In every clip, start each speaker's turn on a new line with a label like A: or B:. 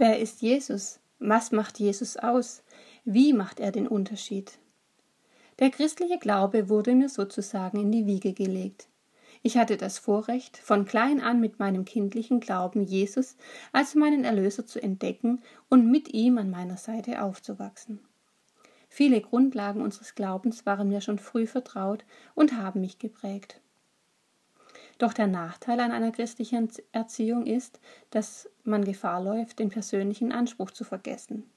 A: Wer ist Jesus? Was macht Jesus aus? Wie macht er den Unterschied? Der christliche Glaube wurde mir sozusagen in die Wiege gelegt. Ich hatte das Vorrecht, von klein an mit meinem kindlichen Glauben Jesus als meinen Erlöser zu entdecken und mit ihm an meiner Seite aufzuwachsen. Viele Grundlagen unseres Glaubens waren mir schon früh vertraut und haben mich geprägt. Doch der Nachteil an einer christlichen Erziehung ist, dass man Gefahr läuft, den persönlichen Anspruch zu vergessen.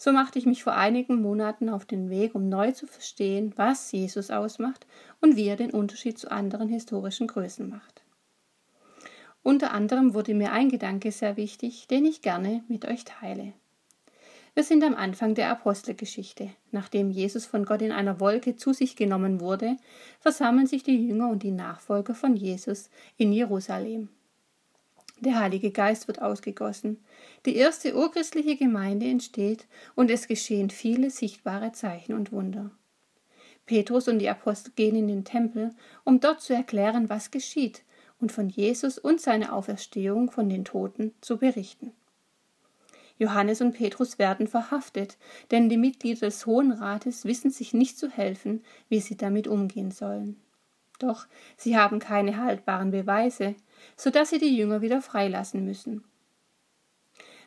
A: So machte ich mich vor einigen Monaten auf den Weg, um neu zu verstehen, was Jesus ausmacht und wie er den Unterschied zu anderen historischen Größen macht. Unter anderem wurde mir ein Gedanke sehr wichtig, den ich gerne mit euch teile. Wir sind am Anfang der Apostelgeschichte. Nachdem Jesus von Gott in einer Wolke zu sich genommen wurde, versammeln sich die Jünger und die Nachfolger von Jesus in Jerusalem. Der Heilige Geist wird ausgegossen. Die erste urchristliche Gemeinde entsteht und es geschehen viele sichtbare Zeichen und Wunder. Petrus und die Apostel gehen in den Tempel, um dort zu erklären, was geschieht und von Jesus und seiner Auferstehung von den Toten zu berichten. Johannes und Petrus werden verhaftet, denn die Mitglieder des Hohen Rates wissen sich nicht zu helfen, wie sie damit umgehen sollen. Doch sie haben keine haltbaren Beweise, so dass sie die Jünger wieder freilassen müssen.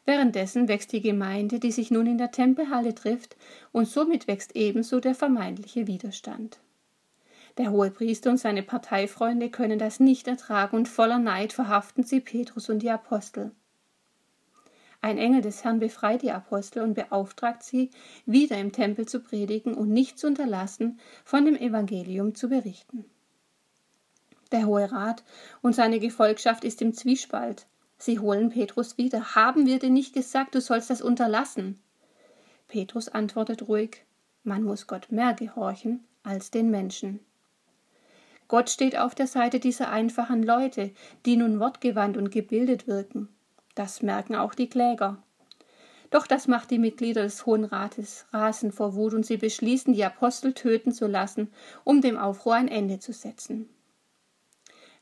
A: Währenddessen wächst die Gemeinde, die sich nun in der Tempelhalle trifft, und somit wächst ebenso der vermeintliche Widerstand. Der Hohepriester und seine Parteifreunde können das nicht ertragen und voller Neid verhaften sie Petrus und die Apostel. Ein Engel des Herrn befreit die Apostel und beauftragt sie, wieder im Tempel zu predigen und nicht zu unterlassen, von dem Evangelium zu berichten. Der Hohe Rat und seine Gefolgschaft ist im Zwiespalt. Sie holen Petrus wieder. Haben wir dir nicht gesagt, du sollst das unterlassen? Petrus antwortet ruhig, man muss Gott mehr gehorchen als den Menschen. Gott steht auf der Seite dieser einfachen Leute, die nun wortgewandt und gebildet wirken. Das merken auch die Kläger. Doch das macht die Mitglieder des Hohen Rates rasend vor Wut und sie beschließen, die Apostel töten zu lassen, um dem Aufruhr ein Ende zu setzen.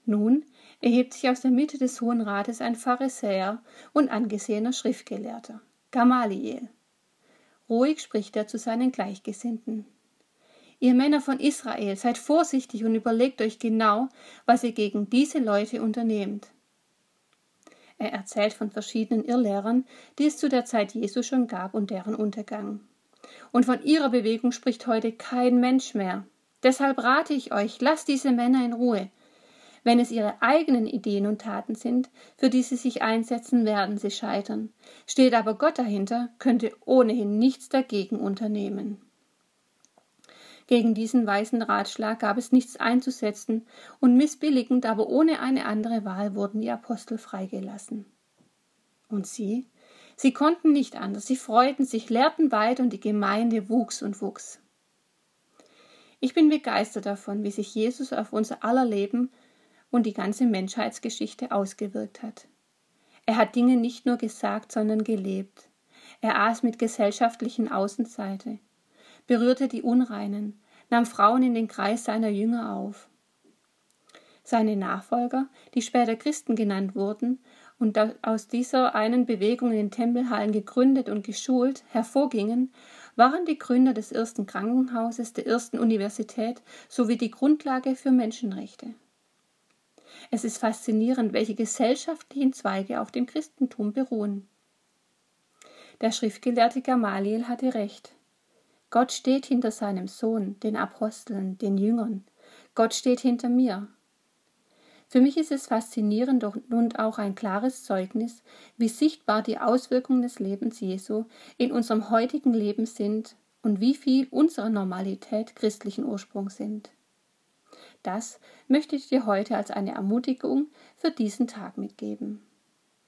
A: Nun erhebt sich aus der Mitte des Hohen Rates ein Pharisäer und angesehener Schriftgelehrter, Gamaliel. Ruhig spricht er zu seinen Gleichgesinnten. Ihr Männer von Israel, seid vorsichtig und überlegt euch genau, was ihr gegen diese Leute unternehmt. Er erzählt von verschiedenen Irrlehrern, die es zu der Zeit Jesu schon gab und deren Untergang. Und von ihrer Bewegung spricht heute kein Mensch mehr. Deshalb rate ich euch, lasst diese Männer in Ruhe. Wenn es ihre eigenen Ideen und Taten sind, für die sie sich einsetzen, werden sie scheitern. Steht aber Gott dahinter, könnte ohnehin nichts dagegen unternehmen. Gegen diesen weisen Ratschlag gab es nichts einzusetzen, und missbilligend, aber ohne eine andere Wahl wurden die Apostel freigelassen. Und sie? Sie konnten nicht anders, sie freuten sich, lehrten weit, und die Gemeinde wuchs und wuchs. Ich bin begeistert davon, wie sich Jesus auf unser aller Leben und die ganze Menschheitsgeschichte ausgewirkt hat. Er hat Dinge nicht nur gesagt, sondern gelebt. Er aß mit gesellschaftlichen Außenseite berührte die Unreinen, nahm Frauen in den Kreis seiner Jünger auf. Seine Nachfolger, die später Christen genannt wurden und aus dieser einen Bewegung in den Tempelhallen gegründet und geschult hervorgingen, waren die Gründer des ersten Krankenhauses, der ersten Universität sowie die Grundlage für Menschenrechte. Es ist faszinierend, welche gesellschaftlichen Zweige auf dem Christentum beruhen. Der Schriftgelehrte Gamaliel hatte recht. Gott steht hinter seinem Sohn, den Aposteln, den Jüngern. Gott steht hinter mir. Für mich ist es faszinierend und auch ein klares Zeugnis, wie sichtbar die Auswirkungen des Lebens Jesu in unserem heutigen Leben sind und wie viel unserer Normalität christlichen Ursprung sind. Das möchte ich dir heute als eine Ermutigung für diesen Tag mitgeben.